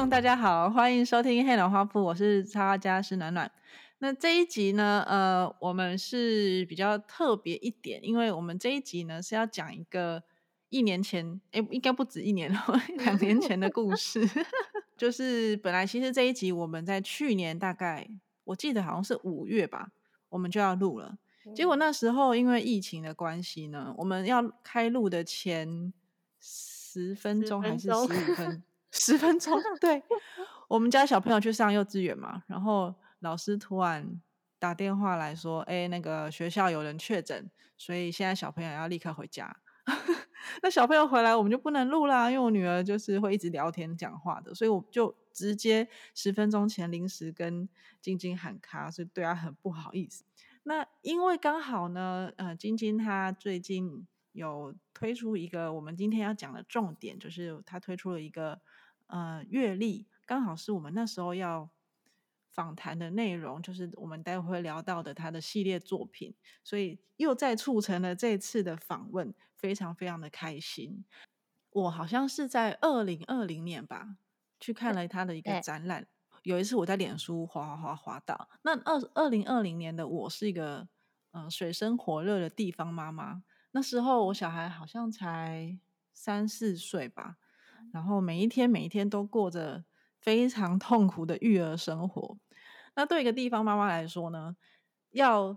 众 大家好，欢迎收听黑暖花铺，我是插画家是暖暖。那这一集呢，呃，我们是比较特别一点，因为我们这一集呢是要讲一个一年前，哎，应该不止一年了，两年前的故事。就是本来其实这一集我们在去年大概，我记得好像是五月吧，我们就要录了。结果那时候因为疫情的关系呢，我们要开录的前十分钟还是十五分，十分钟，对，我们家小朋友去上幼稚园嘛，然后老师突然打电话来说，哎，那个学校有人确诊，所以现在小朋友要立刻回家。那小朋友回来，我们就不能录啦，因为我女儿就是会一直聊天讲话的，所以我就直接十分钟前临时跟晶晶喊卡，所以对她很不好意思。那因为刚好呢，呃，晶晶她最近有推出一个我们今天要讲的重点，就是她推出了一个呃阅历，刚好是我们那时候要访谈的内容，就是我们待会会聊到的他的系列作品，所以又再促成了这次的访问，非常非常的开心。我好像是在二零二零年吧，去看了他的一个展览。有一次我在脸书滑滑滑滑到，那二二零二零年的我是一个嗯水深火热的地方妈妈，那时候我小孩好像才三四岁吧，然后每一天每一天都过着非常痛苦的育儿生活。那对一个地方妈妈来说呢，要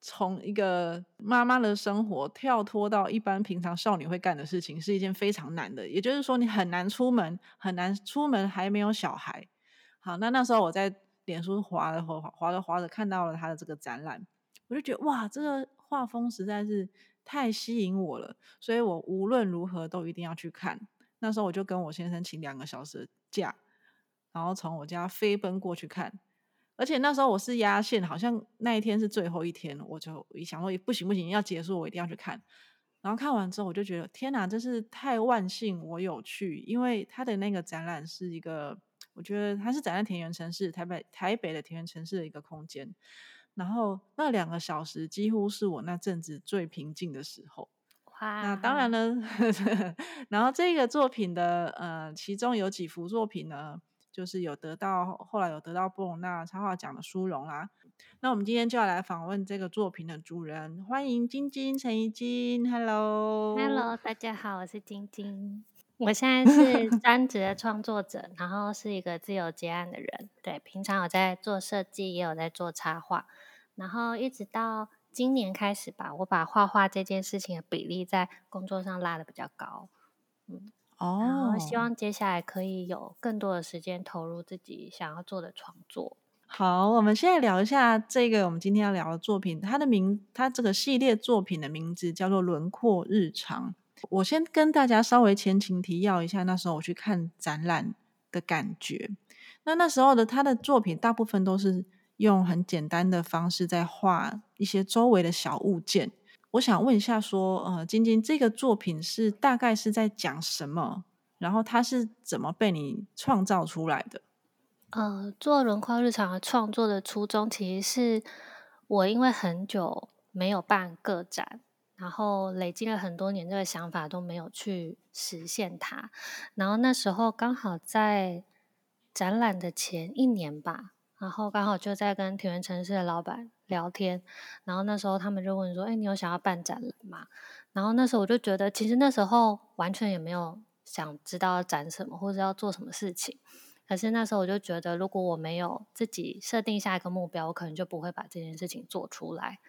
从一个妈妈的生活跳脱到一般平常少女会干的事情，是一件非常难的。也就是说，你很难出门，很难出门还没有小孩。好，那那时候我在脸书滑着滑滑着滑着看到了他的这个展览，我就觉得哇，这个画风实在是太吸引我了，所以我无论如何都一定要去看。那时候我就跟我先生请两个小时的假，然后从我家飞奔过去看。而且那时候我是压线，好像那一天是最后一天，我就一想说不行不行，要结束我一定要去看。然后看完之后，我就觉得天哪，真是太万幸我有去，因为他的那个展览是一个。我觉得它是展在田园城市台北台北的田园城市的一个空间，然后那两个小时几乎是我那阵子最平静的时候。哇！那当然了，然后这个作品的呃，其中有几幅作品呢，就是有得到后来有得到布隆纳插画奖的殊荣啦。那我们今天就要来访问这个作品的主人，欢迎晶晶陈怡晶，Hello，Hello，大家好，我是晶晶。我现在是 专职的创作者，然后是一个自由接案的人。对，平常有在做设计，也有在做插画。然后一直到今年开始吧，我把画画这件事情的比例在工作上拉的比较高。嗯，哦，然后希望接下来可以有更多的时间投入自己想要做的创作。好，我们现在聊一下这个我们今天要聊的作品，它的名，它这个系列作品的名字叫做《轮廓日常》。我先跟大家稍微前情提要一下，那时候我去看展览的感觉。那那时候的他的作品大部分都是用很简单的方式在画一些周围的小物件。我想问一下，说呃，晶晶这个作品是大概是在讲什么？然后它是怎么被你创造出来的？呃，做轮廓日常的创作的初衷，其实是我因为很久没有办个展。然后累积了很多年，这个想法都没有去实现它。然后那时候刚好在展览的前一年吧，然后刚好就在跟田园城市的老板聊天。然后那时候他们就问说：“哎，你有想要办展览吗？”然后那时候我就觉得，其实那时候完全也没有想知道要展什么或者要做什么事情。可是那时候我就觉得，如果我没有自己设定下一个目标，我可能就不会把这件事情做出来。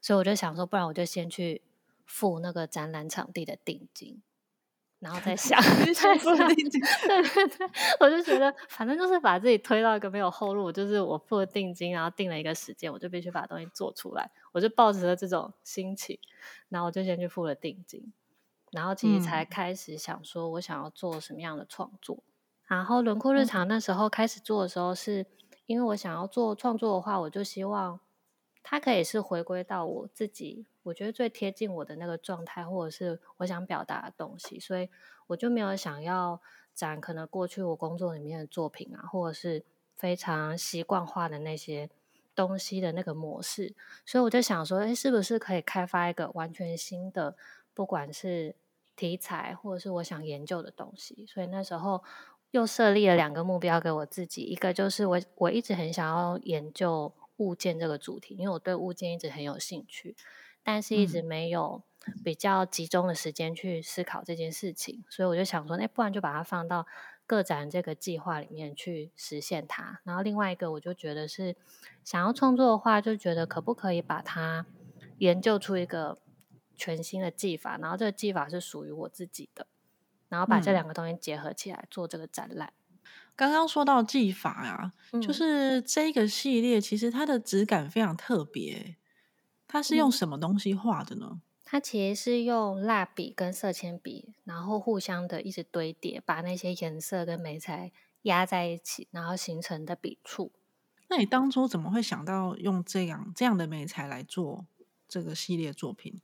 所以我就想说，不然我就先去。付那个展览场地的定金，然后 再想，再想，对对对，我就觉得反正就是把自己推到一个没有后路，就是我付了定金，然后定了一个时间，我就必须把东西做出来，我就抱着这种心情，然后我就先去付了定金，然后其实才开始想说我想要做什么样的创作，然后轮廓日常那时候开始做的时候，是因为我想要做创作的话，我就希望。它可以是回归到我自己，我觉得最贴近我的那个状态，或者是我想表达的东西，所以我就没有想要展可能过去我工作里面的作品啊，或者是非常习惯化的那些东西的那个模式，所以我就想说，哎，是不是可以开发一个完全新的，不管是题材或者是我想研究的东西？所以那时候又设立了两个目标给我自己，一个就是我我一直很想要研究物件这个主题，因为我对物件一直很有兴趣，但是一直没有比较集中的时间去思考这件事情，所以我就想说，那不然就把它放到个展这个计划里面去实现它。然后另外一个，我就觉得是想要创作的话，就觉得可不可以把它研究出一个全新的技法，然后这个技法是属于我自己的。然后把这两个东西结合起来做这个展览。刚刚说到技法呀，就是这个系列其实它的质感非常特别。它是用什么东西画的呢？它其实是用蜡笔跟色铅笔，然后互相的一直堆叠，把那些颜色跟眉材压在一起，然后形成的笔触。那你当初怎么会想到用这样这样的眉材来做这个系列作品？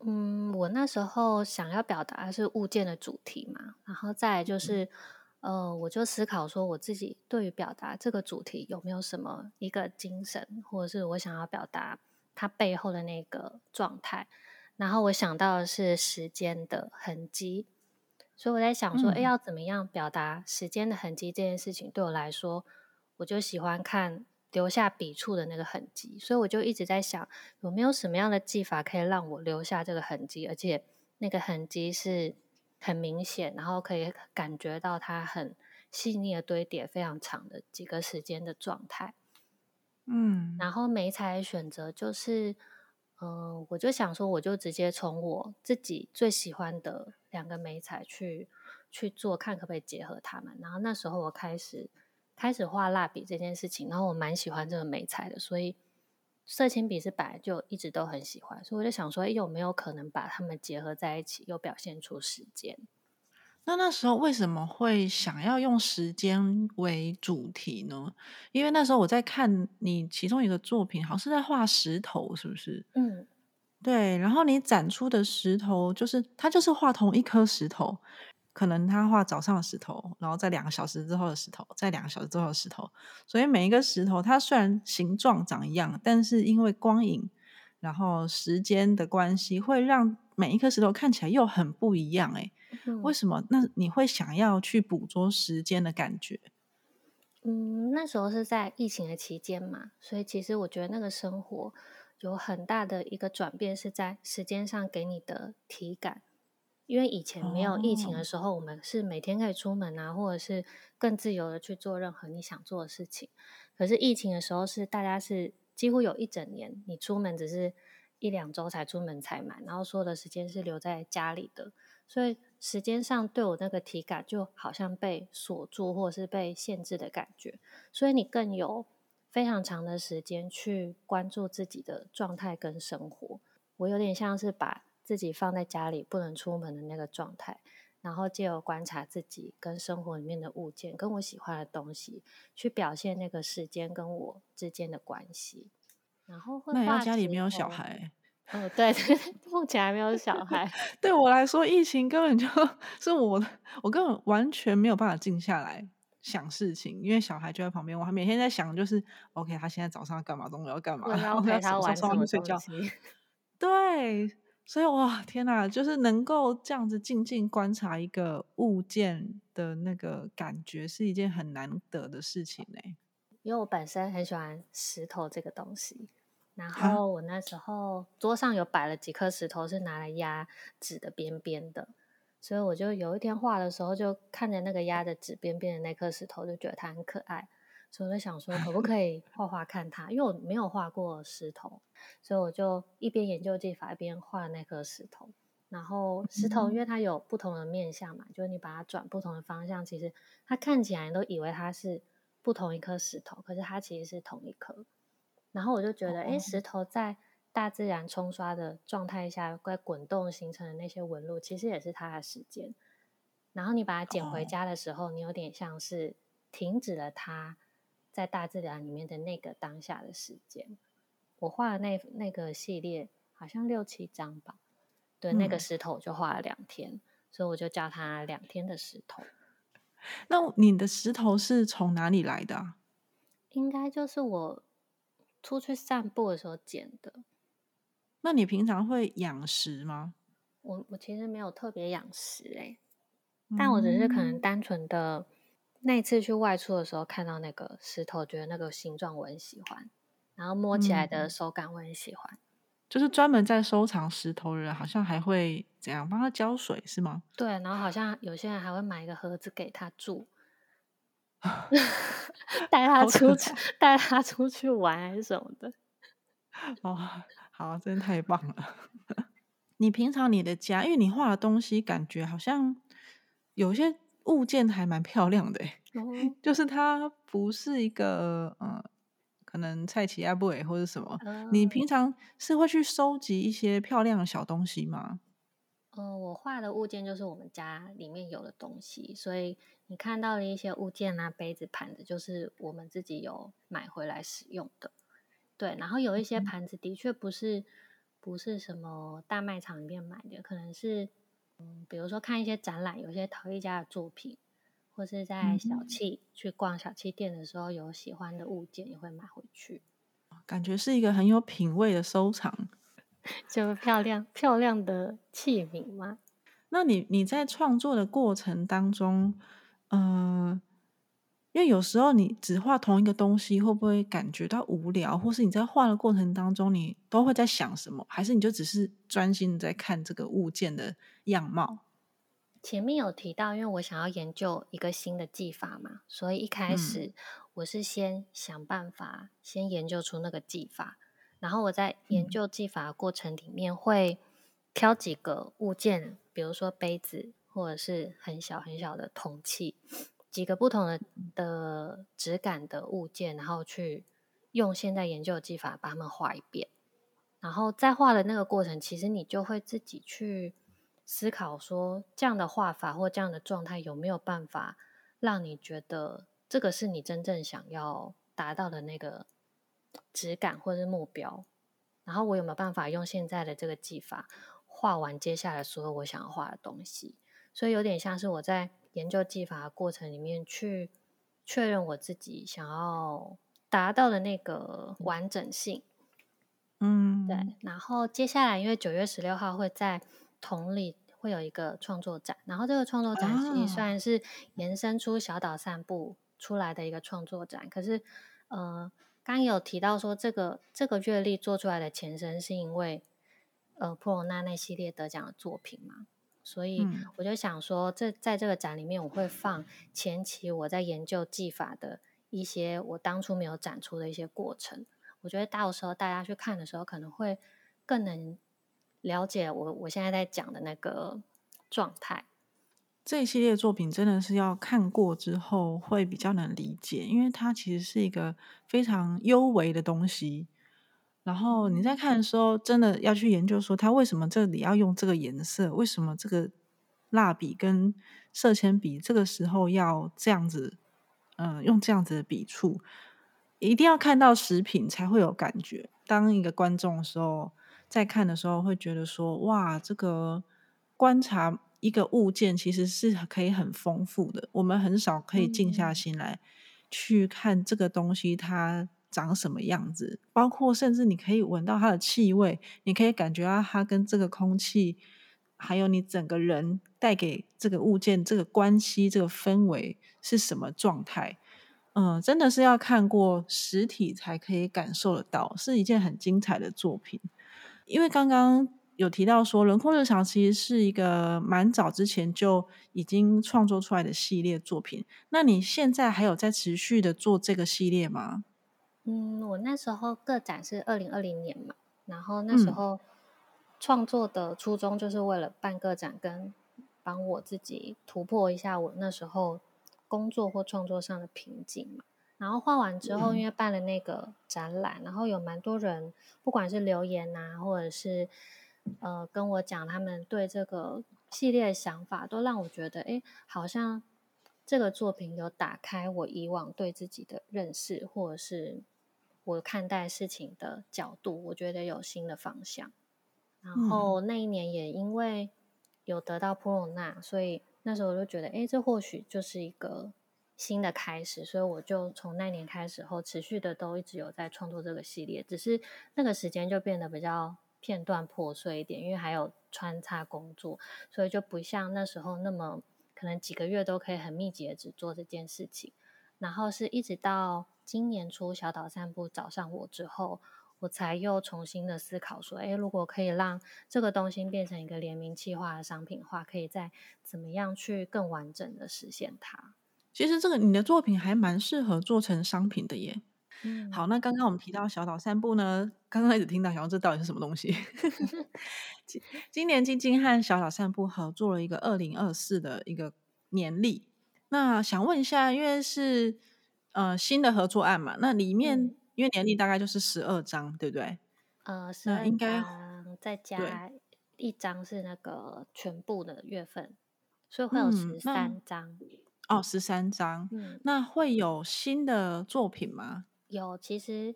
嗯，我那时候想要表达的是物件的主题嘛，然后再就是，呃，我就思考说，我自己对于表达这个主题有没有什么一个精神，或者是我想要表达它背后的那个状态。然后我想到的是时间的痕迹，所以我在想说，哎，要怎么样表达时间的痕迹这件事情，对我来说，我就喜欢看。留下笔触的那个痕迹，所以我就一直在想，有没有什么样的技法可以让我留下这个痕迹，而且那个痕迹是很明显，然后可以感觉到它很细腻的堆叠，非常长的几个时间的状态。嗯，然后眉材选择就是，嗯，我就想说，我就直接从我自己最喜欢的两个眉彩去去做，看可不可以结合他们。然后那时候我开始。开始画蜡笔这件事情，然后我蛮喜欢这个美彩的，所以色铅笔是本来就一直都很喜欢，所以我就想说，有没有可能把它们结合在一起，又表现出时间？那那时候为什么会想要用时间为主题呢？因为那时候我在看你其中一个作品，好像是在画石头，是不是？嗯，对。然后你展出的石头，就是它就是画同一颗石头。可能他画早上的石头，然后在两个小时之后的石头，在两个小时之后的石头，所以每一个石头它虽然形状长一样，但是因为光影，然后时间的关系，会让每一颗石头看起来又很不一样。哎，为什么？那你会想要去捕捉时间的感觉？嗯，那时候是在疫情的期间嘛，所以其实我觉得那个生活有很大的一个转变，是在时间上给你的体感。因为以前没有疫情的时候，我们是每天可以出门啊，或者是更自由的去做任何你想做的事情。可是疫情的时候，是大家是几乎有一整年，你出门只是一两周才出门才满，然后所有的时间是留在家里的，所以时间上对我那个体感就好像被锁住或者是被限制的感觉。所以你更有非常长的时间去关注自己的状态跟生活。我有点像是把。自己放在家里不能出门的那个状态，然后借由观察自己跟生活里面的物件，跟我喜欢的东西，去表现那个时间跟我之间的关系。然后会那要家里没有小孩？哦，对，目前还没有小孩。对我来说，疫情根本就 是我，我根本完全没有办法静下来想事情，因为小孩就在旁边，我还每天在想，就是 OK，他现在早上要干嘛，中午要干嘛，然后陪他玩什么睡觉。对。所以哇，天哪！就是能够这样子静静观察一个物件的那个感觉，是一件很难得的事情呢。因为我本身很喜欢石头这个东西，然后我那时候桌上有摆了几颗石头，是拿来压纸的边边的，所以我就有一天画的时候，就看着那个压着纸边边的那颗石头，就觉得它很可爱。所以我就想说，可不 可以画画看它？因为我没有画过石头，所以我就一边研究技法，一边画那颗石头。然后石头，因为它有不同的面相嘛，就是你把它转不同的方向，其实它看起来都以为它是不同一颗石头，可是它其实是同一颗。然后我就觉得，哎，石头在大自然冲刷的状态下，在滚动形成的那些纹路，其实也是它的时间。然后你把它捡回家的时候，你有点像是停止了它。在大自然里面的那个当下的时间，我画的那那个系列好像六七张吧。对，那个石头就画了两天，所以我就叫它两天的石头。那你的石头是从哪里来的？应该就是我出去散步的时候捡的。那你平常会养石吗？我我其实没有特别养石哎，但我只是可能单纯的。那一次去外出的时候看到那个石头，觉得那个形状我很喜欢，然后摸起来的手感我很喜欢。就是专门在收藏石头的人，好像还会怎样帮他浇水，是吗？对，然后好像有些人还会买一个盒子给他住，带他出去，带他出去玩还是什么的。哦，好，真的太棒了！你平常你的家，因为你画的东西，感觉好像有些物件还蛮漂亮的，就是它不是一个嗯。可能菜奇亚布韦或者什么，你平常是会去收集一些漂亮的小东西吗？呃，我画的物件就是我们家里面有的东西，所以你看到的一些物件啊，杯子、盘子，就是我们自己有买回来使用的。对，然后有一些盘子的确不是不是什么大卖场里面买的，可能是嗯，比如说看一些展览，有些陶艺家的作品。或是在小气去逛小气店的时候，有喜欢的物件也会买回去，感觉是一个很有品味的收藏，就漂亮漂亮的器皿吗？那你你在创作的过程当中，嗯，因为有时候你只画同一个东西，会不会感觉到无聊？或是你在画的过程当中，你都会在想什么？还是你就只是专心在看这个物件的样貌？前面有提到，因为我想要研究一个新的技法嘛，所以一开始我是先想办法，先研究出那个技法。然后我在研究技法的过程里面，会挑几个物件，比如说杯子，或者是很小很小的铜器，几个不同的的质感的物件，然后去用现在研究的技法把它们画一遍。然后在画的那个过程，其实你就会自己去。思考说这样的画法或这样的状态有没有办法让你觉得这个是你真正想要达到的那个质感或是目标？然后我有没有办法用现在的这个技法画完接下来所有我想要画的东西？所以有点像是我在研究技法的过程里面去确认我自己想要达到的那个完整性。嗯，对。然后接下来因为九月十六号会在同里。会有一个创作展，然后这个创作展其实算是延伸出小岛散步出来的一个创作展。可是，呃，刚有提到说这个这个月历做出来的前身是因为呃普罗纳那系列得奖的作品嘛，所以我就想说，这在这个展里面我会放前期我在研究技法的一些我当初没有展出的一些过程。我觉得到时候大家去看的时候，可能会更能。了解我我现在在讲的那个状态，这一系列作品真的是要看过之后会比较能理解，因为它其实是一个非常幽微的东西。然后你在看的时候，真的要去研究说它为什么这里要用这个颜色，为什么这个蜡笔跟色铅笔这个时候要这样子，嗯，用这样子的笔触，一定要看到食品才会有感觉。当一个观众的时候。在看的时候会觉得说，哇，这个观察一个物件其实是可以很丰富的。我们很少可以静下心来去看这个东西它长什么样子，包括甚至你可以闻到它的气味，你可以感觉到它跟这个空气，还有你整个人带给这个物件这个关系、这个氛围是什么状态。嗯，真的是要看过实体才可以感受得到，是一件很精彩的作品。因为刚刚有提到说，轮廓日常其实是一个蛮早之前就已经创作出来的系列作品。那你现在还有在持续的做这个系列吗？嗯，我那时候个展是二零二零年嘛，然后那时候创作的初衷就是为了办个展，跟帮我自己突破一下我那时候工作或创作上的瓶颈嘛。然后画完之后，因为办了那个展览，然后有蛮多人，不管是留言呐，或者是呃跟我讲他们对这个系列的想法，都让我觉得，哎，好像这个作品有打开我以往对自己的认识，或者是我看待事情的角度，我觉得有新的方向。然后那一年也因为有得到普罗纳，所以那时候我就觉得，哎，这或许就是一个。新的开始，所以我就从那年开始后，持续的都一直有在创作这个系列，只是那个时间就变得比较片段破碎一点，因为还有穿插工作，所以就不像那时候那么可能几个月都可以很密集的只做这件事情。然后是一直到今年初小岛散步找上我之后，我才又重新的思考说，哎，如果可以让这个东西变成一个联名企划的商品化，可以再怎么样去更完整的实现它。其实这个你的作品还蛮适合做成商品的耶。嗯，好，那刚刚我们提到小岛散步呢，刚刚一直听到，想说这到底是什么东西？今今年晶晶和小岛散步合作了一个二零二四的一个年历。那想问一下，因为是呃新的合作案嘛，那里面因为年历大概就是十二张，对不对？呃，十二张再加一张是那个全部的月份，所以会有十三张。哦，十三张。嗯，那会有新的作品吗？有，其实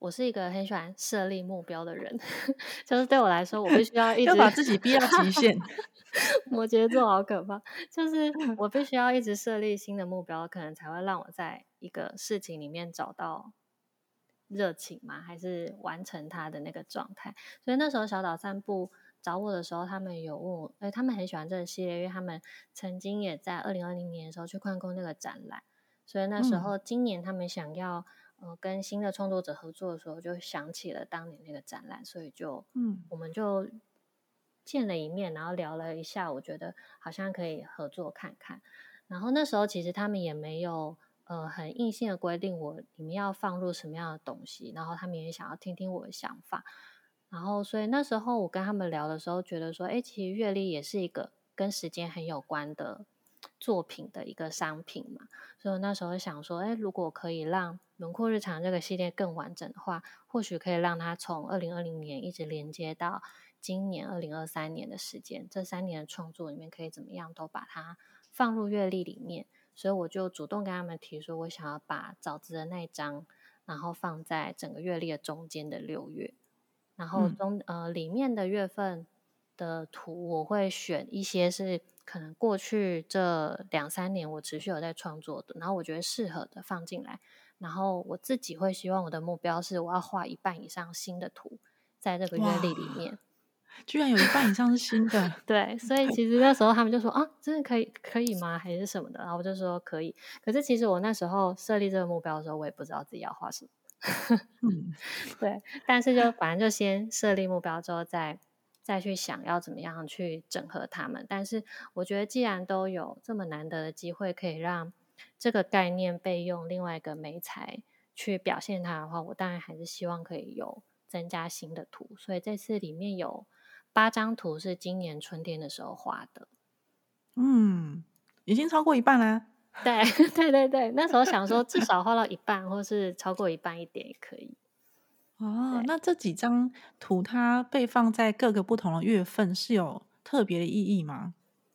我是一个很喜欢设立目标的人，就是对我来说，我必须要一直把自己逼到极限。摩羯座好可怕，就是我必须要一直设立新的目标，可能才会让我在一个事情里面找到热情吗，还是完成他的那个状态。所以那时候小岛散步找我的时候，他们有问我，哎，他们很喜欢这个系列，因为他们曾经也在二零二零年的时候去看过那个展览，所以那时候今年他们想要。呃，跟新的创作者合作的时候，就想起了当年那个展览，所以就，嗯，我们就见了一面，然后聊了一下，我觉得好像可以合作看看。然后那时候其实他们也没有呃很硬性的规定我里面要放入什么样的东西，然后他们也想要听听我的想法。然后所以那时候我跟他们聊的时候，觉得说，哎，其实阅历也是一个跟时间很有关的。作品的一个商品嘛，所以那时候想说，哎，如果可以让轮廓日常这个系列更完整的话，或许可以让它从二零二零年一直连接到今年二零二三年的时间，这三年的创作里面可以怎么样都把它放入阅历里面。所以我就主动跟他们提说，我想要把枣子的那一张，然后放在整个月历的中间的六月，然后中呃里面的月份的图，我会选一些是。可能过去这两三年我持续有在创作的，然后我觉得适合的放进来，然后我自己会希望我的目标是我要画一半以上新的图在这个月历里面，居然有一半以上是新的，对，所以其实那时候他们就说啊，真的可以可以吗？还是什么的？然后我就说可以，可是其实我那时候设立这个目标的时候，我也不知道自己要画什么，嗯，对，但是就反正就先设立目标之后再。再去想要怎么样去整合他们，但是我觉得既然都有这么难得的机会，可以让这个概念被用另外一个媒材去表现它的话，我当然还是希望可以有增加新的图。所以这次里面有八张图是今年春天的时候画的，嗯，已经超过一半啦。对 对对对，那时候想说至少画到一半，或是超过一半一点也可以。哦，那这几张图它被放在各个不同的月份是有特别的意义吗？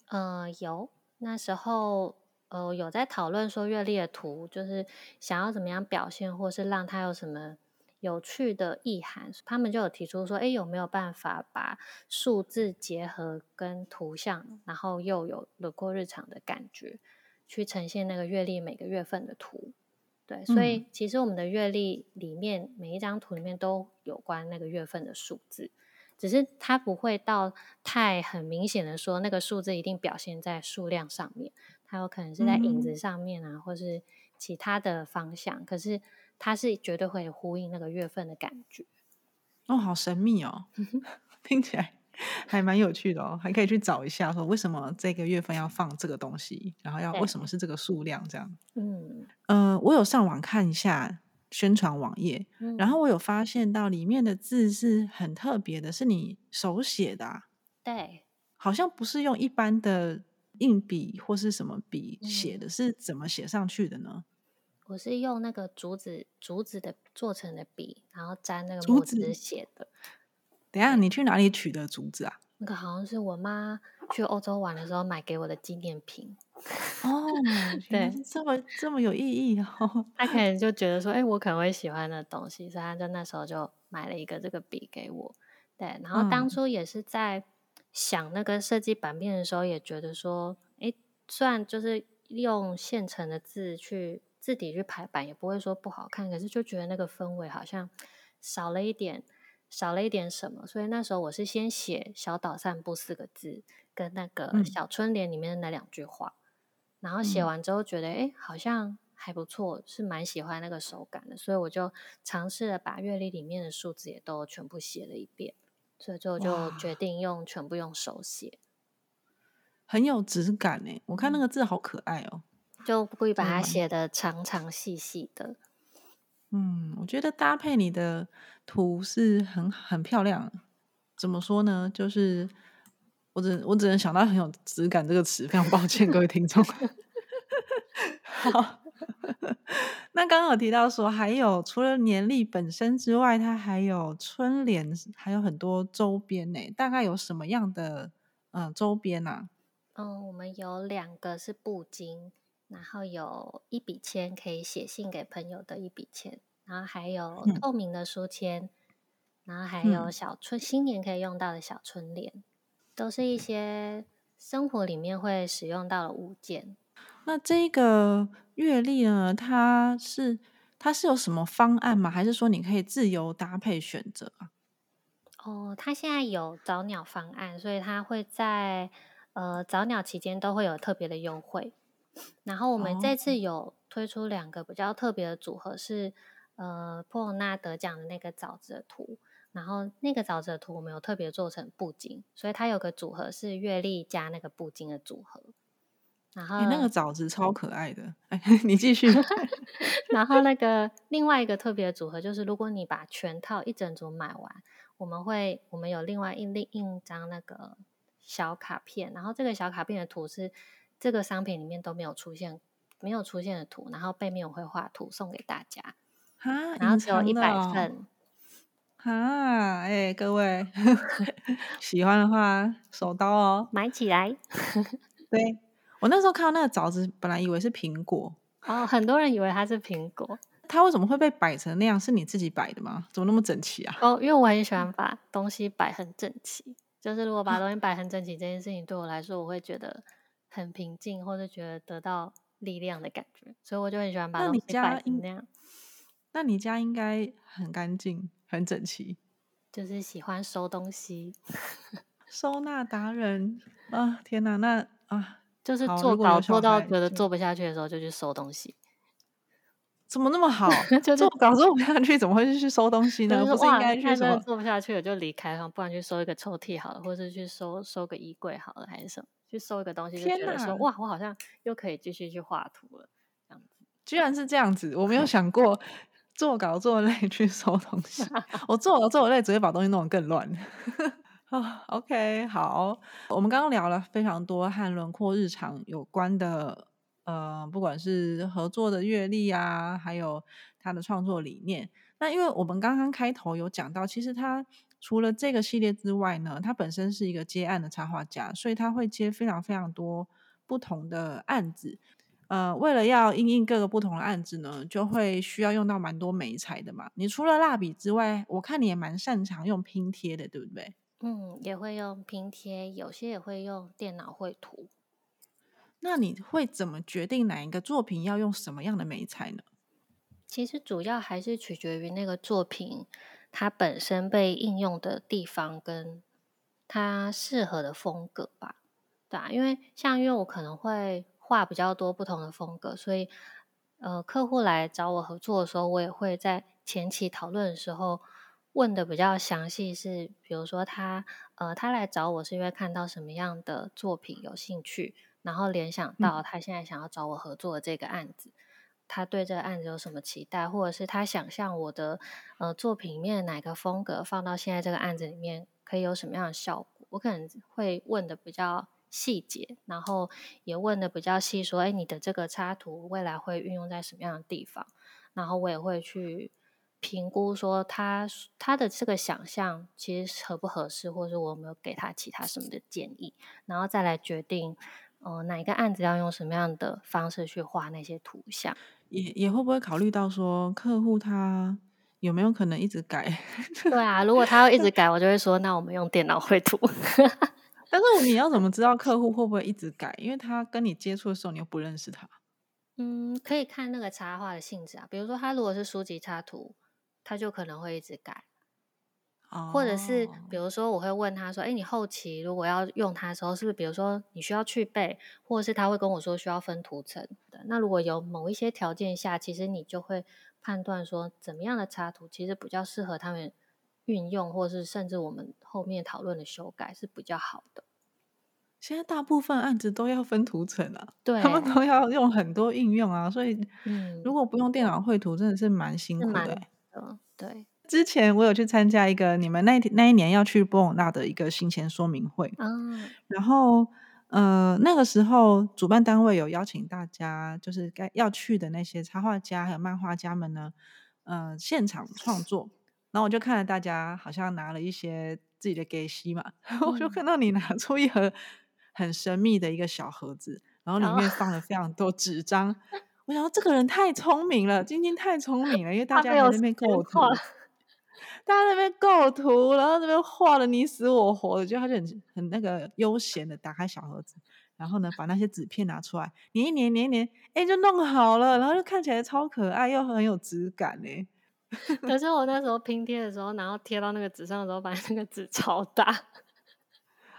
呃，有。那时候呃有在讨论说月历的图就是想要怎么样表现，或是让它有什么有趣的意涵。他们就有提出说，哎，有没有办法把数字结合跟图像，然后又有了过日常的感觉，去呈现那个月历每个月份的图。对，所以其实我们的月历里面每一张图里面都有关那个月份的数字，只是它不会到太很明显的说那个数字一定表现在数量上面，它有可能是在影子上面啊，或是其他的方向，可是它是绝对会呼应那个月份的感觉。哦，好神秘哦，听起来。还蛮有趣的哦，还可以去找一下，说为什么这个月份要放这个东西，然后要为什么是这个数量这样。嗯，呃，我有上网看一下宣传网页，然后我有发现到里面的字是很特别的，是你手写的。对，好像不是用一般的硬笔或是什么笔写的，是怎么写上去的呢？我是用那个竹子竹子的做成的笔，然后沾那个墨汁写的。等下，你去哪里取的竹子啊？那个好像是我妈去欧洲玩的时候买给我的纪念品。哦，对，这么这么有意义哦。他可能 就觉得说，哎，我可能会喜欢的东西，所以他就那时候就买了一个这个笔给我。对，然后当初也是在想那个设计版面的时候，也觉得说，哎，虽然就是用现成的字去字体去排版，也不会说不好看，可是就觉得那个氛围好像少了一点。少了一点什么，所以那时候我是先写“小岛散步”四个字，跟那个小春联里面的那两句话，然后写完之后觉得，哎，好像还不错，是蛮喜欢那个手感的，所以我就尝试了把月历里面的数字也都全部写了一遍，所以最后就决定用全部用手写，很有质感呢。我看那个字好可爱哦，就故意把它写的长长细细的。嗯，我觉得搭配你的图是很很漂亮。怎么说呢？就是我只我只能想到很有质感这个词，非常抱歉各位听众。好，那刚刚有提到说，还有除了年历本身之外，它还有春联，还有很多周边呢。大概有什么样的嗯周边呢？嗯，我们有两个是布巾。然后有一笔签可以写信给朋友的一笔签，然后还有透明的书签，然后还有小春新年可以用到的小春联，都是一些生活里面会使用到的物件。那这个月历呢？它是它是有什么方案吗？还是说你可以自由搭配选择啊？哦，它现在有早鸟方案，所以它会在呃早鸟期间都会有特别的优惠。然后我们这次有推出两个比较特别的组合，是呃普罗纳得奖的那个枣子的图，然后那个枣子的图我们有特别做成布景，所以它有个组合是月历加那个布景的组合。然后那个枣子超可爱的，哎，你继续。然后那个另外一个特别的组合就是，如果你把全套一整组买完，我们会我们有另外印印印张那个小卡片，然后这个小卡片的图是。这个商品里面都没有出现，没有出现的图，然后背面我会画图送给大家，啊，然后只有一百份，啊，哎，各位 喜欢的话手刀哦，买起来。对我那时候看到那个枣子，本来以为是苹果，哦，很多人以为它是苹果，它为什么会被摆成那样？是你自己摆的吗？怎么那么整齐啊？哦，因为我很喜欢把东西摆很整齐，就是如果把东西摆很整齐这件事情对我来说，我会觉得。很平静，或者觉得得到力量的感觉，所以我就很喜欢把东西摆成那样。那你家应该很干净、很整齐，就是喜欢收东西，收纳达人啊！天哪，那啊，就是做稿做到觉得做不下去的时候，就去收东西。怎么那么好？就做稿做不下去，怎么会去收东西呢？不是应该去什么？做不下去了就离开，不然去收一个抽屉好了，或者是去收收个衣柜好了，还是什么？去搜一个东西，就觉得说哇，我好像又可以继续去画图了，这样子。居然是这样子，我没有想过做稿做累 去搜东西。我做稿做累，只会把东西弄得更乱。啊，OK，好，我们刚刚聊了非常多和轮廓日常有关的，呃，不管是合作的阅历啊，还有他的创作理念。那因为我们刚刚开头有讲到，其实他。除了这个系列之外呢，他本身是一个接案的插画家，所以他会接非常非常多不同的案子。呃，为了要应应各个不同的案子呢，就会需要用到蛮多美材的嘛。你除了蜡笔之外，我看你也蛮擅长用拼贴的，对不对？嗯，也会用拼贴，有些也会用电脑绘图。那你会怎么决定哪一个作品要用什么样的美材呢？其实主要还是取决于那个作品。它本身被应用的地方跟它适合的风格吧，对啊，因为像因为我可能会画比较多不同的风格，所以呃，客户来找我合作的时候，我也会在前期讨论的时候问的比较详细，是比如说他呃，他来找我是因为看到什么样的作品有兴趣，然后联想到他现在想要找我合作的这个案子。他对这个案子有什么期待，或者是他想象我的呃作品里面哪个风格放到现在这个案子里面可以有什么样的效果？我可能会问的比较细节，然后也问的比较细，说：“哎，你的这个插图未来会运用在什么样的地方？”然后我也会去评估说他他的这个想象其实合不合适，或者是我有没有给他其他什么的建议，然后再来决定。呃，哪一个案子要用什么样的方式去画那些图像？也也会不会考虑到说客户他有没有可能一直改？对啊，如果他要一直改，我就会说那我们用电脑绘图。但是你要怎么知道客户会不会一直改？因为他跟你接触的时候你又不认识他。嗯，可以看那个插画的性质啊。比如说他如果是书籍插图，他就可能会一直改。或者是哦，比如说我会问他说：“哎，你后期如果要用它的时候，是不是比如说你需要去背，或者是他会跟我说需要分图层的？那如果有某一些条件下，其实你就会判断说怎么样的插图其实比较适合他们运用，或是甚至我们后面讨论的修改是比较好的。现在大部分案子都要分图层啊，对，他们都要用很多应用啊，所以嗯，如果不用电脑绘图，真的是蛮辛苦的欸。的，对之前我有去参加一个你们那一天那一年要去波隆纳的一个行前说明会，嗯，然后呃那个时候主办单位有邀请大家，就是该要去的那些插画家还有漫画家们呢，呃现场创作。然后我就看了大家好像拿了一些自己的给息嘛，然后我就嗯看到你拿出一盒很神秘的一个小盒子，然后里哦面放了非常多纸张。我想说这个人太聪明了，晶晶太聪明了，因为大家还在那边时间构图画，大家那边构图，然后这边画的你死我活的，就他就很很那个悠闲的打开小盒子，然后呢把那些纸片拿出来粘一粘粘一粘，哎就弄好了，然后就看起来超可爱又很有质感呢。可是我那时候拼贴的时候，然后贴到那个纸上的时候，发现那个纸超大，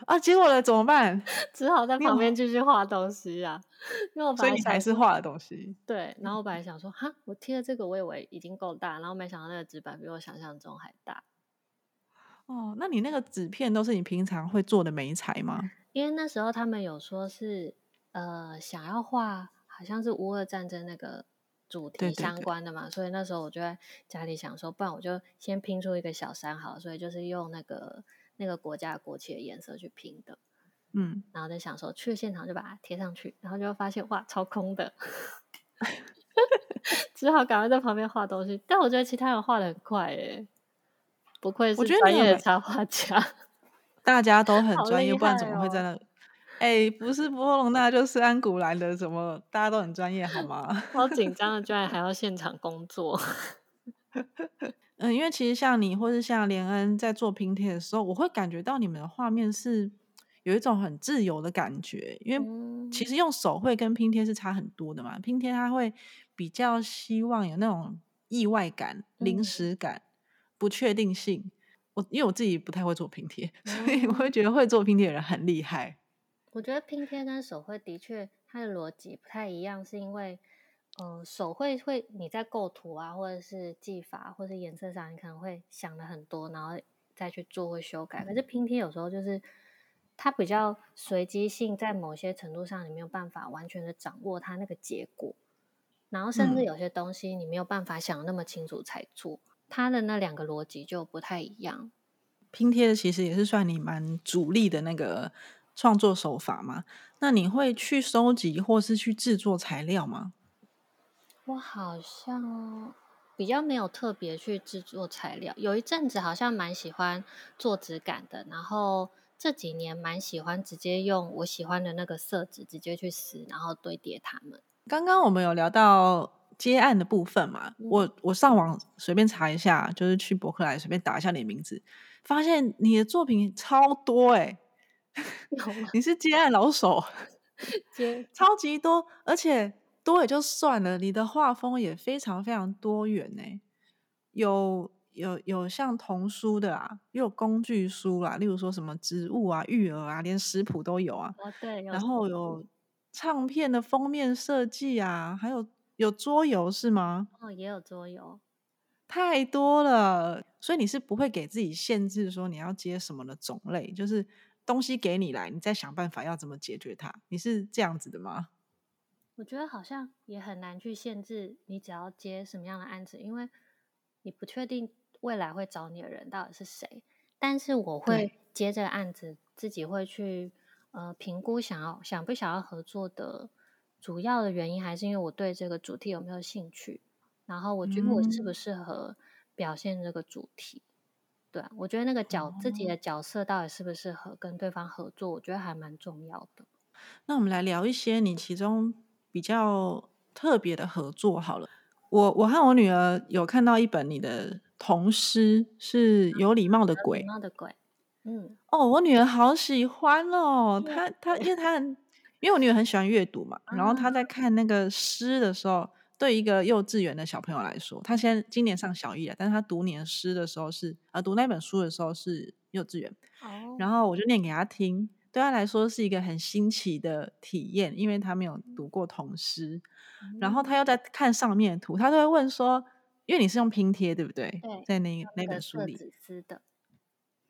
啊，结果了怎么办？只好在旁边继续画东西啊。因为我本来所以你还是画的东西。对，然后我本来想说，哈，我贴的这个我以为已经够大，然后没想到那个纸板比我想象中还大。哦，那你那个纸片都是你平常会做的眉材吗？因为那时候他们有说是，呃，想要画好像是乌俄战争那个主题相对对对关的嘛，所以那时候我就在家里想说，不然我就先拼出一个小山好了，所以就是用那个那个国家国旗的颜色去拼的。嗯，然后就想说去了现场就把它贴上去，然后就发现哇超空的，只好赶快在旁边画东西。但我觉得其他人画的很快诶，不愧是专业的插画家。大家都很好专业，厉不然怎害么会在那？哎、不是波隆那就是安古兰的，怎么大家都很专业好吗？好紧张的，居然还要 现场工作。嗯，因为其实像你或是像连恩在做拼贴的时候，我会感觉到你们的画面是有一种很自由的感觉，因为嗯其实用手绘跟拼贴是差很多的嘛。拼贴它会比较希望有那种意外感、临嗯时感、不确定性。我因为我自己不太会做拼贴，所以我哦会觉得会做拼贴的人很厉害。我觉得拼贴跟手绘的确它的逻辑不太一样，是因为，呃，手绘会你在构图啊，或者是技法，或是颜色上，你可能会想的很多，然后再去做或修改。可是拼贴有时候就是它比较随机性，在某些程度上你没有办法完全的掌握它那个结果，然后甚至嗯有些东西你没有办法想得那么清楚才做，它的那两个逻辑就不太一样。拼贴其实也是算你蛮主力的那个创作手法嘛。那你会去收集或是去制作材料吗？我好像比较没有特别去制作材料，有一阵子好像蛮喜欢做质感的，然后这几年蛮喜欢直接用我喜欢的那个色纸直接去撕，然后堆叠它们。刚刚我们有聊到接案的部分嘛，嗯我我上网随便查一下，就是去博客来随便打一下你的名字，发现你的作品超多诶、有吗？你是接案老手，接超级多，而且多也就算了，你的画风也非常非常多元呢、有有有像童书的啊，也有工具书啦，例如说什么植物啊、育儿啊，连食谱都有啊。哦，对，然后有唱片的封面设计啊，还有有桌游是吗？哦也有桌游。太多了，所以你是不会给自己限制说你要接什么的种类，就是东西给你来，你再想办法要怎么解决它。你是这样子的吗？我觉得好像也很难去限制你只要接什么样的案子，因为你不确定未来会找你的人到底是谁。但是我会接这个案子，自己会去呃评估想要想不想要合作的主要的原因，还是因为我对这个主题有没有兴趣，然后我觉得我适不嗯适合表现这个主题。对啊，我觉得那个角、自己的角色到底适不适合跟对方合作，我觉得还蛮重要的。那我们来聊一些你其中比较特别的合作好了。我我和我女儿有看到一本你的童诗，是有礼貌的有礼鬼貌的鬼，嗯，哦，我女儿好喜欢哦，她。她因为她很，因为我女儿很喜欢阅读嘛，然后她在啊。看那个诗的时候，对一个幼稚园的小朋友来说，她现在今年上小一了，但是她读年诗的时候是呃读那本书的时候是幼稚园，哦，然后我就念给她听，对他来说是一个很新奇的体验，因为他没有读过童诗，然后他又在看上面的图，他都会问说，因为你是用拼贴对不对？对在那那本书里，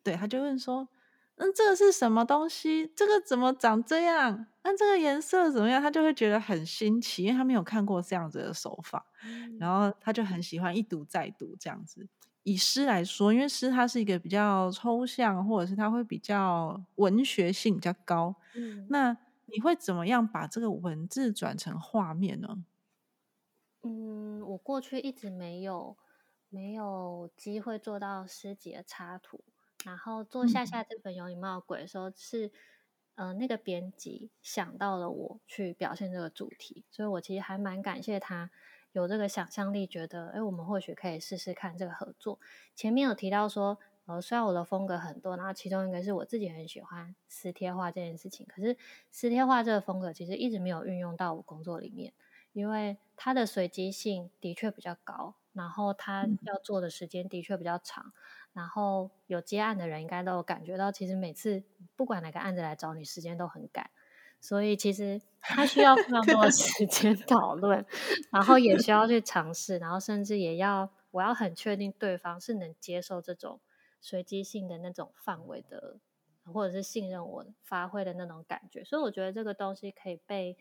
对，他就问说：“嗯，这个是什么东西？这个怎么长这样？那这个颜色怎么样？”他就会觉得很新奇，因为他没有看过这样子的手法，嗯然后他就很喜欢一读再读这样子。以诗来说，因为诗它是一个比较抽象，或者是它会比较文学性比较高，嗯。那你会怎么样把这个文字转成画面呢？嗯，我过去一直没有没有机会做到诗集的插图，然后做下嗯。下这本《有礼貌的鬼》的时候是，呃，那个编辑想到了我去表现这个主题，所以我其实还蛮感谢他有这个想象力，觉得哎，诶我们或许可以试试看这个合作。前面有提到说，呃，虽然我的风格很多，然后其中一个是我自己很喜欢撕贴画这件事情，可是撕贴画这个风格其实一直没有运用到我工作里面。因为它的随机性的确比较高，然后它嗯要做的时间的确比较长，然后有接案的人应该都有感觉到，其实每次不管哪个案子来找你，时间都很赶，所以其实它需要非常多的时间 讨论，然后也需要去尝试，然后甚至也要我要很确定对方是能接受这种随机性的那种范围的，或者是信任我发挥的那种感觉，所以我觉得这个东西可以被。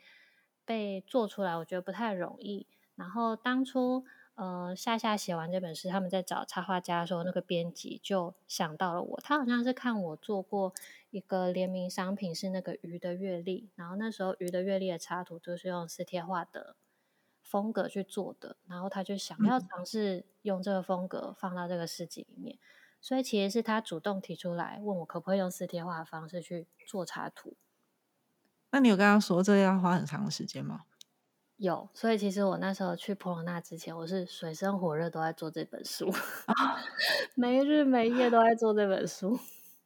被做出来，我觉得不太容易。然后当初呃夏夏写完这本诗，他们在找插画家的时候，那个编辑就想到了我。他好像是看我做过一个联名商品，是那个鱼的阅历，然后那时候鱼的阅历的插图就是用撕贴画的风格去做的，然后他就想要嗯尝试用这个风格放到这个诗集里面。所以其实是他主动提出来问我可不可以用撕贴画的方式去做插图。那你有跟他说这要花很长的时间吗？有，所以其实我那时候去普罗纳之前，我是水深火热都在做这本书，没日没夜都在做这本书。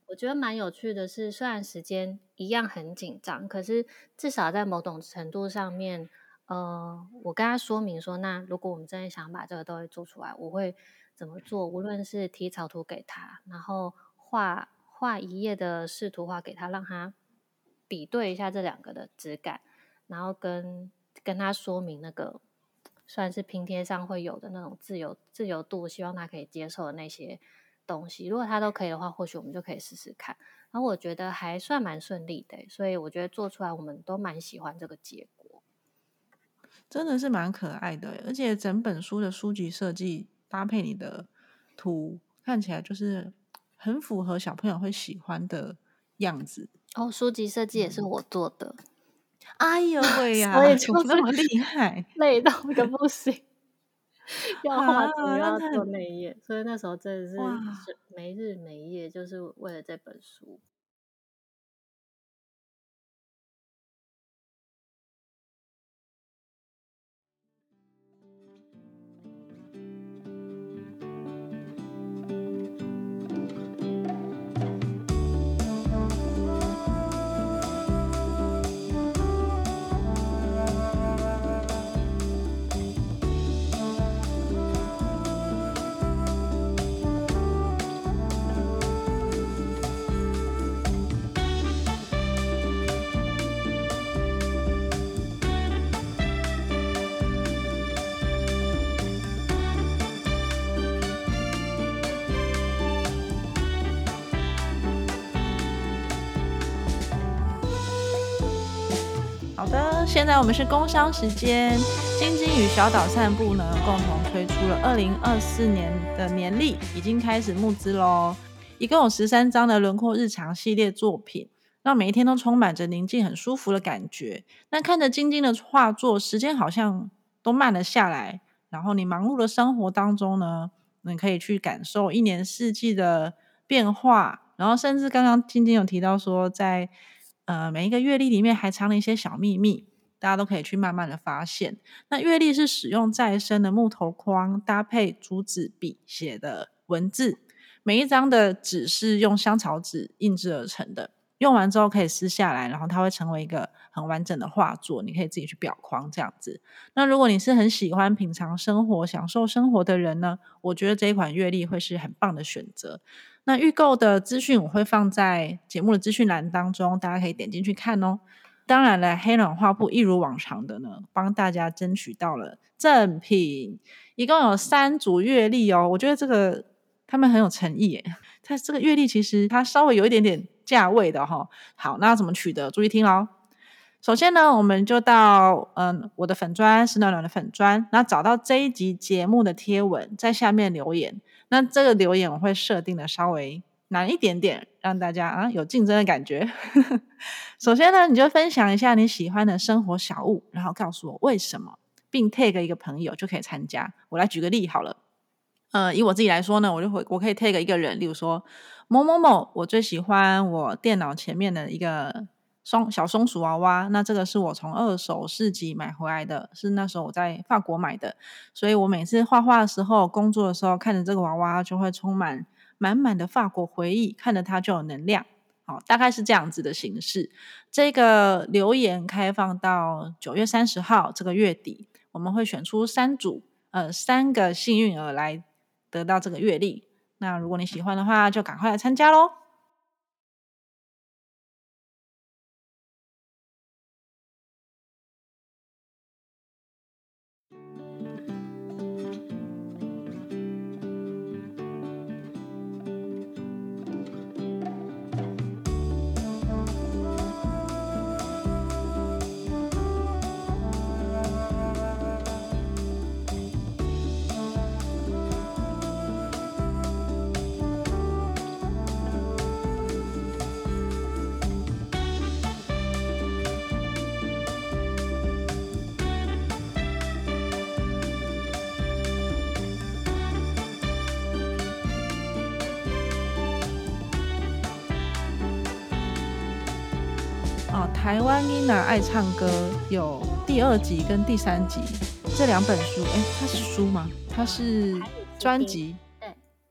我觉得蛮有趣的是，虽然时间一样很紧张，可是至少在某种程度上面，呃，我跟他说明说，那如果我们真的想把这个东西做出来，我会怎么做？无论是提草图给他，然后画画一页的视图画给他，让他比对一下这两个的质感，然后跟跟他说明那个算是拼贴上会有的那种自由自由度，希望他可以接受的那些东西。如果他都可以的话，或许我们就可以试试看。然后我觉得还算蛮顺利的，所以我觉得做出来我们都蛮喜欢这个结果。真的是蛮可爱的，而且整本书的书籍设计搭配你的图，看起来就是很符合小朋友会喜欢的样子。哦，书籍设计也是我做的，哎呦喂呀，所以怎么就那么厉害？累到一个不行，要画图啊要做内页，所以那时候真的是没日没夜，就是为了这本书。现在我们是工商时间。晶晶与小岛散步呢，共同推出了二零二四年的年历，已经开始募资喽。一共有十三张的轮廓日常系列作品，让每一天都充满着宁静、很舒服的感觉。那看着晶晶的画作，时间好像都慢了下来。然后你忙碌的生活当中呢，你可以去感受一年四季的变化。然后甚至刚刚晶晶有提到说，在呃每一个月历里面还藏了一些小秘密，大家都可以去慢慢的发现。那月历是使用再生的木头框搭配竹子笔写的文字，每一张的纸是用香草纸印制而成的。用完之后可以撕下来，然后它会成为一个很完整的画作，你可以自己去裱框这样子。那如果你是很喜欢品尝生活、享受生活的人呢，我觉得这一款月历会是很棒的选择。那预购的资讯我会放在节目的资讯栏当中，大家可以点进去看哦。当然了，黑暖画布一如往常的呢，帮大家争取到了赠品，一共有三组月历哦。我觉得这个他们很有诚意耶。它这个月历其实它稍微有一点点价位的哈。好，那怎么取得？注意听哦。首先呢，我们就到嗯我的粉砖是暖暖的粉砖，然后找到这一集节目的贴文，在下面留言。那这个留言我会设定的稍微难一点点，让大家啊有竞争的感觉。首先呢，你就分享一下你喜欢的生活小物，然后告诉我为什么，并 tag 一个朋友就可以参加。我来举个例好了，呃，以我自己来说呢，我就会我可以 tag 一个人，例如说某某某，我最喜欢我电脑前面的一个。松小松鼠娃娃，那这个是我从二手市集买回来的，是那时候我在法国买的，所以我每次画画的时候、工作的时候，看着这个娃娃就会充满满满的法国回忆，看着它就有能量。好，大概是这样子的形式。这个留言开放到九月三十号这个月底，我们会选出三组，呃，三个幸运儿来得到这个月历。那如果你喜欢的话，就赶快来参加喽。台湾妮娜爱唱歌有第二集跟第三集这两本书，哎，它是书吗？它是专辑，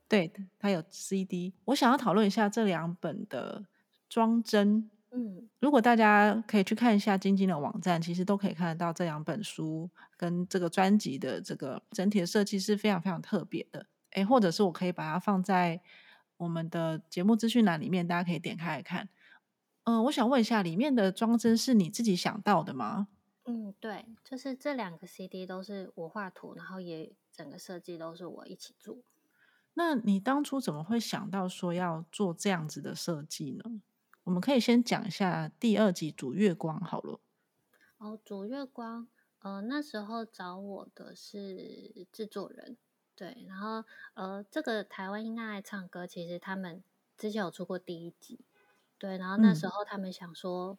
对，对，它有 CD。我想要讨论一下这两本的装帧。嗯，如果大家可以去看一下晶晶的网站，其实都可以看得到这两本书跟这个专辑的这个整体的设计是非常非常特别的。哎，或者是我可以把它放在我们的节目资讯栏里面，大家可以点开来看。嗯，我想问一下，里面的装帧是你自己想到的吗？嗯，对，就是这两个 CD 都是我画图，然后也整个设计都是我一起做。那你当初怎么会想到说要做这样子的设计呢？我们可以先讲一下第二集主月光好了。哦，主月光，呃，那时候找我的是制作人，对，然后呃，这个台湾应该爱唱歌，其实他们之前有出过第一集。对，然后那时候他们想说，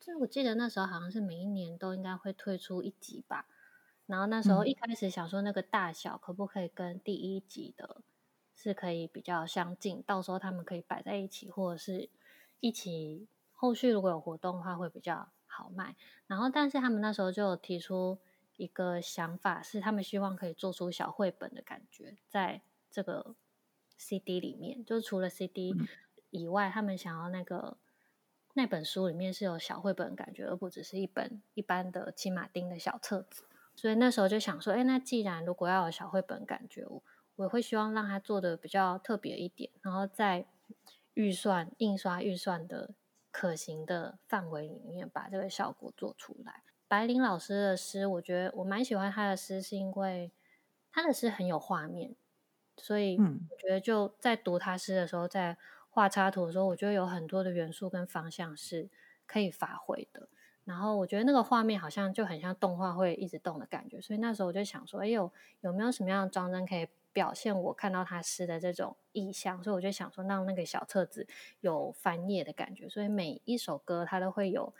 这我记得那时候好像是每一年都应该会推出一集吧。然后那时候一开始想说那个大小可不可以跟第一集的是可以比较相近，到时候他们可以摆在一起，或者是一起后续如果有活动的话会比较好卖。然后但是他们那时候就有提出一个想法，是他们希望可以做出小绘本的感觉，在这个 CD 里面，就除了 CD。以外，他们想要那个那本书里面是有小绘本感觉，而不只是一本一般的骑马丁的小册子。所以那时候就想说，哎，那既然如果要有小绘本感觉，我我会希望让它做的比较特别一点，然后在预算印刷预算的可行的范围里面，把这个效果做出来。白灵老师的诗，我觉得我蛮喜欢他的诗，是因为他的诗很有画面，所以我觉得就在读他诗的时候，在画插图的时候，我觉得有很多的元素跟方向是可以发挥的。然后我觉得那个画面好像就很像动画会一直动的感觉，所以那时候我就想说，哎有有没有什么样的装帧可以表现我看到他诗的这种意象？所以我就想说，让那个小册子有翻页的感觉，所以每一首歌它都会有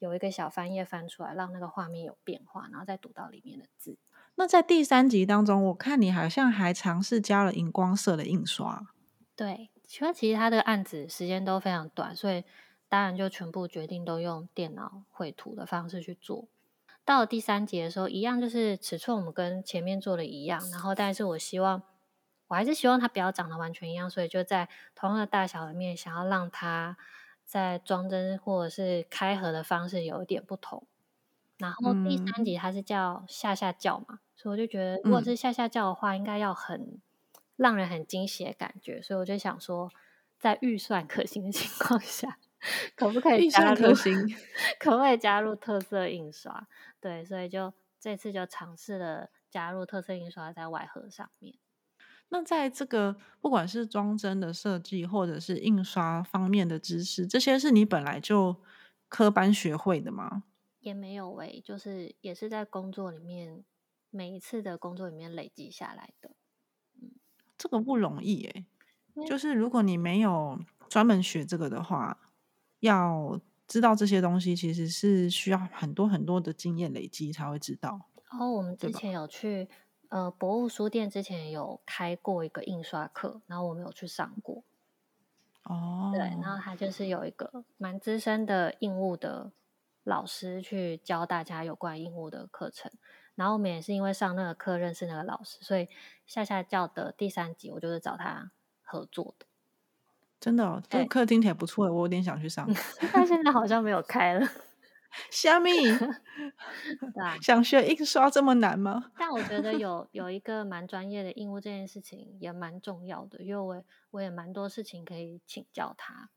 有一个小翻页翻出来，让那个画面有变化，然后再读到里面的字。那在第三集当中，我看你好像还尝试加了荧光色的印刷，对。其实他的案子时间都非常短，所以当然就全部决定都用电脑绘图的方式去做。到了第三节的时候，一样就是尺寸我们跟前面做的一样，然后但是我希望我还是希望它不要长得完全一样，所以就在同样的大小里面，想要让它在装帧或者是开合的方式有一点不同。然后第三集它是叫下下叫嘛，所以我就觉得如果是下下叫的话，应该要很让人很惊喜的感觉，所以我就想说，在预算可行的情况下，可不可以加入？可行，可不可以加入特色印刷？对，所以就这次就尝试了加入特色印刷在外盒上面。那在这个不管是装帧的设计，或者是印刷方面的知识，这些是你本来就科班学会的吗？也没有诶，就是也是在工作里面每一次的工作里面累积下来的。嗯，这个不容易诶，就是如果你没有专门学这个的话，要知道这些东西，其实是需要很多很多的经验累积才会知道。哦，我们之前有去呃博物书店，之前有开过一个印刷课，然后我们有去上过。哦，对，然后他就是有一个蛮资深的印务的。老师去教大家有关印务的课程，然后我们也是因为上那个课认识那个老师，所以下下教的第三集我就是找他合作的。真的哦，这个课听起来不错，我有点想去上。但现在好像没有开了。虾米？想学印刷这么难吗？但我觉得有有一个蛮专业的印物这件事情也蛮重要的，因为我我也蛮多事情可以请教他。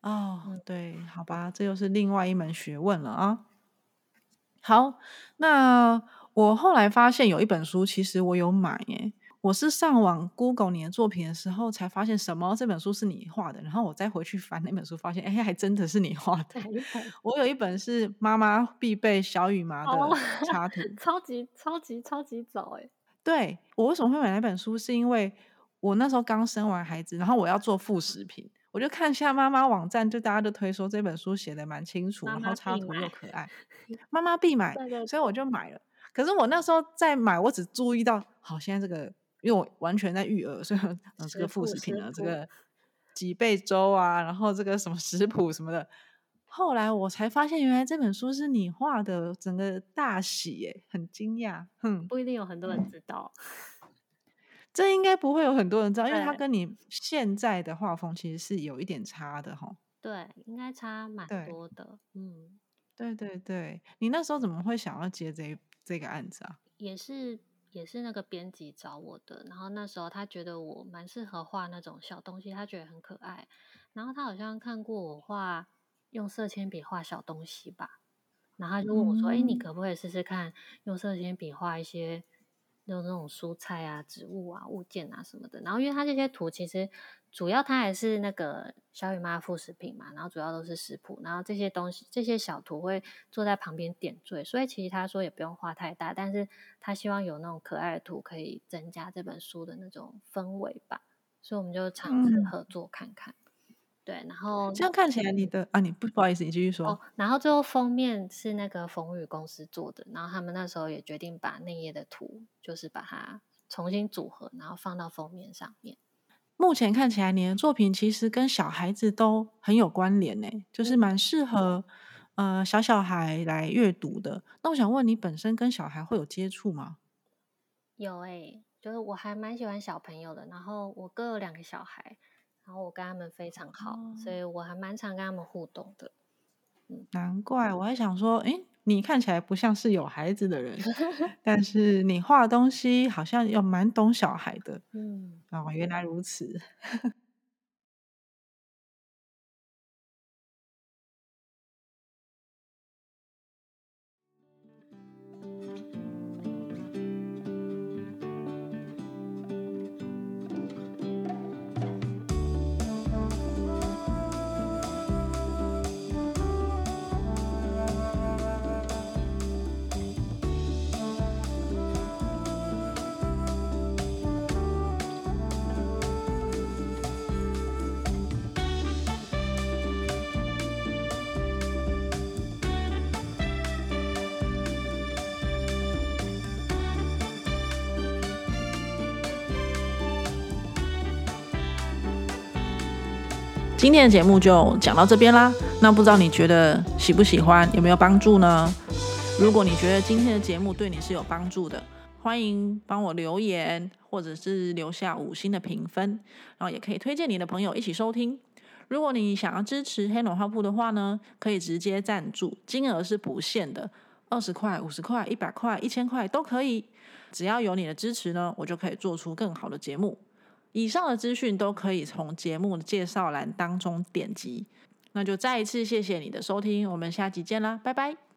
哦，对，好吧，这又是另外一门学问了啊。好，那我后来发现有一本书，其实我有买耶。我是上网 Google 你的作品的时候，才发现什么这本书是你画的，然后我再回去翻那本书，发现哎，还真的是你画的。我有一本是妈妈必备小羽麻的插 图，超级超级超级早哎。对我为什么会买那本书，是因为我那时候刚生完孩子，然后我要做副食品。我就看一下妈妈网站，就大家都推说这本书写的蛮清楚，然后插图又可爱，妈妈必买，所以我就买了。可是我那时候在买，我只注意到，好，现在这个，因为我完全在育儿，所以嗯，这个副食品呢，这个几倍粥啊，然后这个什么食谱什么的。后来我才发现，原来这本书是你画的，整个大喜耶，很惊讶。哼，不一定有很多人知道。这应该不会有很多人知道，因为它跟你现在的画风其实是有一点差的哈。对，应该差蛮多的。嗯，对对对，你那时候怎么会想要接这这个案子啊？也是也是那个编辑找我的，然后那时候他觉得我蛮适合画那种小东西，他觉得很可爱。然后他好像看过我画用色铅笔画小东西吧，然后他就问我说：“哎，你可不可以试试看用色铅笔画一些？”有那种蔬菜啊、植物啊、物件啊什么的，然后因为它这些图其实主要它还是那个小雨妈副食品嘛，然后主要都是食谱，然后这些东西这些小图会坐在旁边点缀，所以其实他说也不用画太大，但是他希望有那种可爱的图可以增加这本书的那种氛围吧，所以我们就尝试合作看看。对，然后这样看起来你的啊，你不不好意思，你继续说。然后最后封面是那个冯宇公司做的，然后他们那时候也决定把内页的图，就是把它重新组合，然后放到封面上面。目前看起来你的作品其实跟小孩子都很有关联呢，就是蛮适合呃小小孩来阅读的。那我想问你，本身跟小孩会有接触吗？有诶，就是我还蛮喜欢小朋友的，然后我哥有两个小孩。然后我跟他们非常好，所以我还蛮常跟他们互动的。嗯，难怪我还想说，哎，你看起来不像是有孩子的人，但是你画东西好像又蛮懂小孩的。嗯，哦，原来如此。今天的节目就讲到这边啦。那不知道你觉得喜不喜欢，有没有帮助呢？如果你觉得今天的节目对你是有帮助的，欢迎帮我留言，或者是留下五星的评分，然后也可以推荐你的朋友一起收听。如果你想要支持黑暖花铺的话呢，可以直接赞助，金额是不限的，二十块、五十块、一百块、一千块都可以。只要有你的支持呢，我就可以做出更好的节目。以上的资讯都可以从节目的介绍栏当中点击。那就再一次谢谢你的收听，我们下集见啦，拜拜。